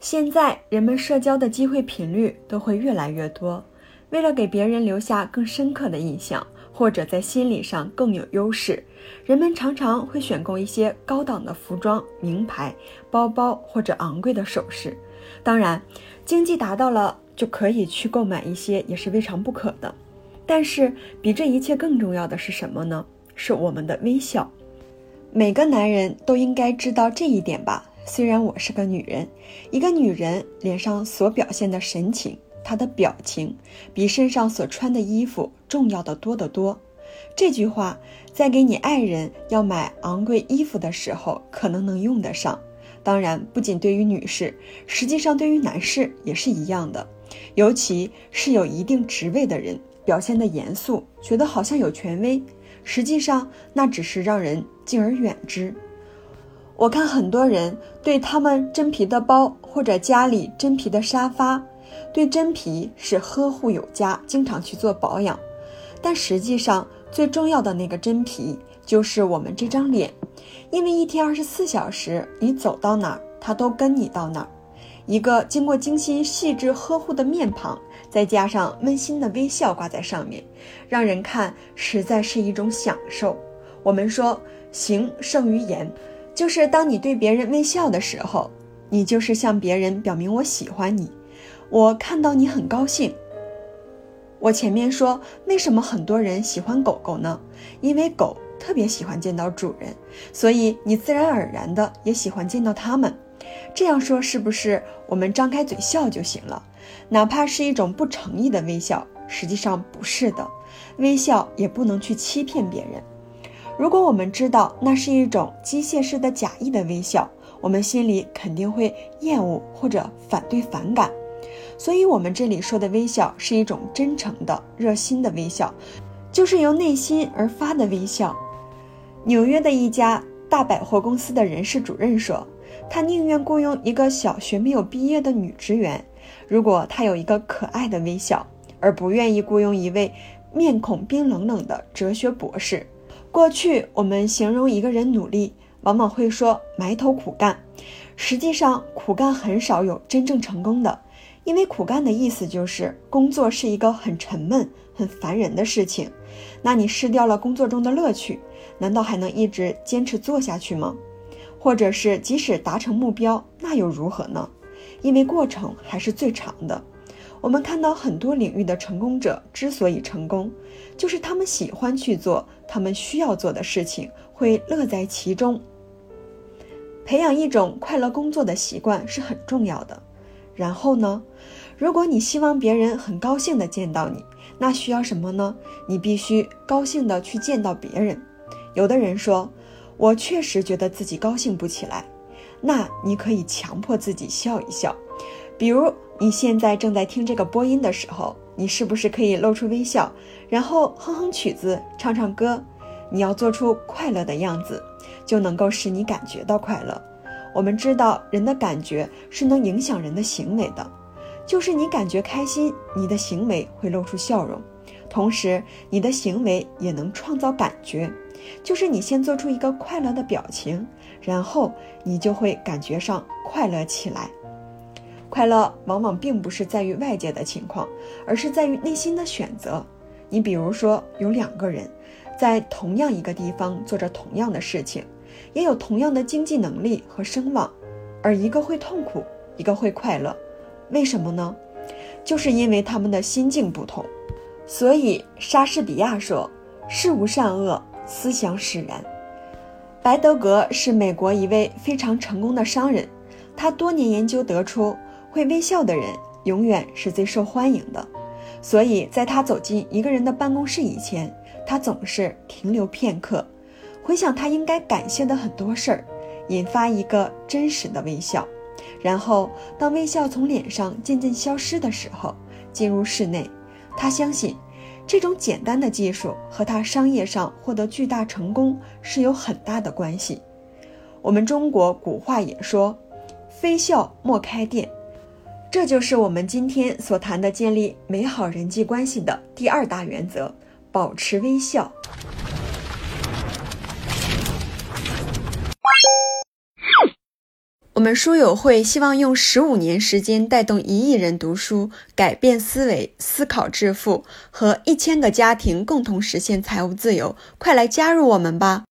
现在人们社交的机会频率都会越来越多，为了给别人留下更深刻的印象，或者在心理上更有优势，人们常常会选购一些高档的服装、名牌包包或者昂贵的首饰。当然，经济达到了就可以去购买一些，也是未尝不可的。但是，比这一切更重要的是什么呢？是我们的微笑。每个男人都应该知道这一点吧。虽然我是个女人，一个女人脸上所表现的神情，她的表情比身上所穿的衣服重要的多得多。这句话在给你爱人要买昂贵衣服的时候可能能用得上。当然，不仅对于女士，实际上对于男士也是一样的，尤其是有一定职位的人，表现的严肃，觉得好像有权威，实际上那只是让人敬而远之。我看很多人对他们真皮的包或者家里真皮的沙发，对真皮是呵护有加，经常去做保养。但实际上，最重要的那个真皮就是我们这张脸，因为一天二十四小时，你走到哪儿，它都跟你到哪儿。一个经过精心细致呵护的面庞，再加上温馨的微笑挂在上面，让人看实在是一种享受。我们说，行胜于言。就是当你对别人微笑的时候，你就是向别人表明我喜欢你，我看到你很高兴。我前面说为什么很多人喜欢狗狗呢？因为狗特别喜欢见到主人，所以你自然而然的也喜欢见到它们。这样说是不是我们张开嘴笑就行了？哪怕是一种不诚意的微笑，实际上不是的，微笑也不能去欺骗别人。如果我们知道那是一种机械式的假意的微笑，我们心里肯定会厌恶或者反对反感。所以，我们这里说的微笑是一种真诚的、热心的微笑，就是由内心而发的微笑。纽约的一家大百货公司的人事主任说，他宁愿雇佣一个小学没有毕业的女职员，如果她有一个可爱的微笑，而不愿意雇佣一位面孔冰冷冷的哲学博士。过去我们形容一个人努力，往往会说埋头苦干。实际上，苦干很少有真正成功的，因为苦干的意思就是工作是一个很沉闷、很烦人的事情。那你失掉了工作中的乐趣，难道还能一直坚持做下去吗？或者是即使达成目标，那又如何呢？因为过程还是最长的。我们看到很多领域的成功者之所以成功，就是他们喜欢去做他们需要做的事情，会乐在其中。培养一种快乐工作的习惯是很重要的。然后呢，如果你希望别人很高兴的见到你，那需要什么呢？你必须高兴的去见到别人。有的人说，我确实觉得自己高兴不起来，那你可以强迫自己笑一笑，比如。你现在正在听这个播音的时候，你是不是可以露出微笑，然后哼哼曲子，唱唱歌？你要做出快乐的样子，就能够使你感觉到快乐。我们知道，人的感觉是能影响人的行为的，就是你感觉开心，你的行为会露出笑容，同时你的行为也能创造感觉，就是你先做出一个快乐的表情，然后你就会感觉上快乐起来。快乐往往并不是在于外界的情况，而是在于内心的选择。你比如说，有两个人在同样一个地方做着同样的事情，也有同样的经济能力和声望，而一个会痛苦，一个会快乐，为什么呢？就是因为他们的心境不同。所以莎士比亚说：“事无善恶，思想使然。”白德格是美国一位非常成功的商人，他多年研究得出。会微笑的人永远是最受欢迎的，所以在他走进一个人的办公室以前，他总是停留片刻，回想他应该感谢的很多事儿，引发一个真实的微笑。然后，当微笑从脸上渐渐消失的时候，进入室内。他相信，这种简单的技术和他商业上获得巨大成功是有很大的关系。我们中国古话也说：“非笑莫开店。”这就是我们今天所谈的建立美好人际关系的第二大原则：保持微笑。我们书友会希望用十五年时间带动一亿人读书，改变思维，思考致富，和一千个家庭共同实现财务自由。快来加入我们吧！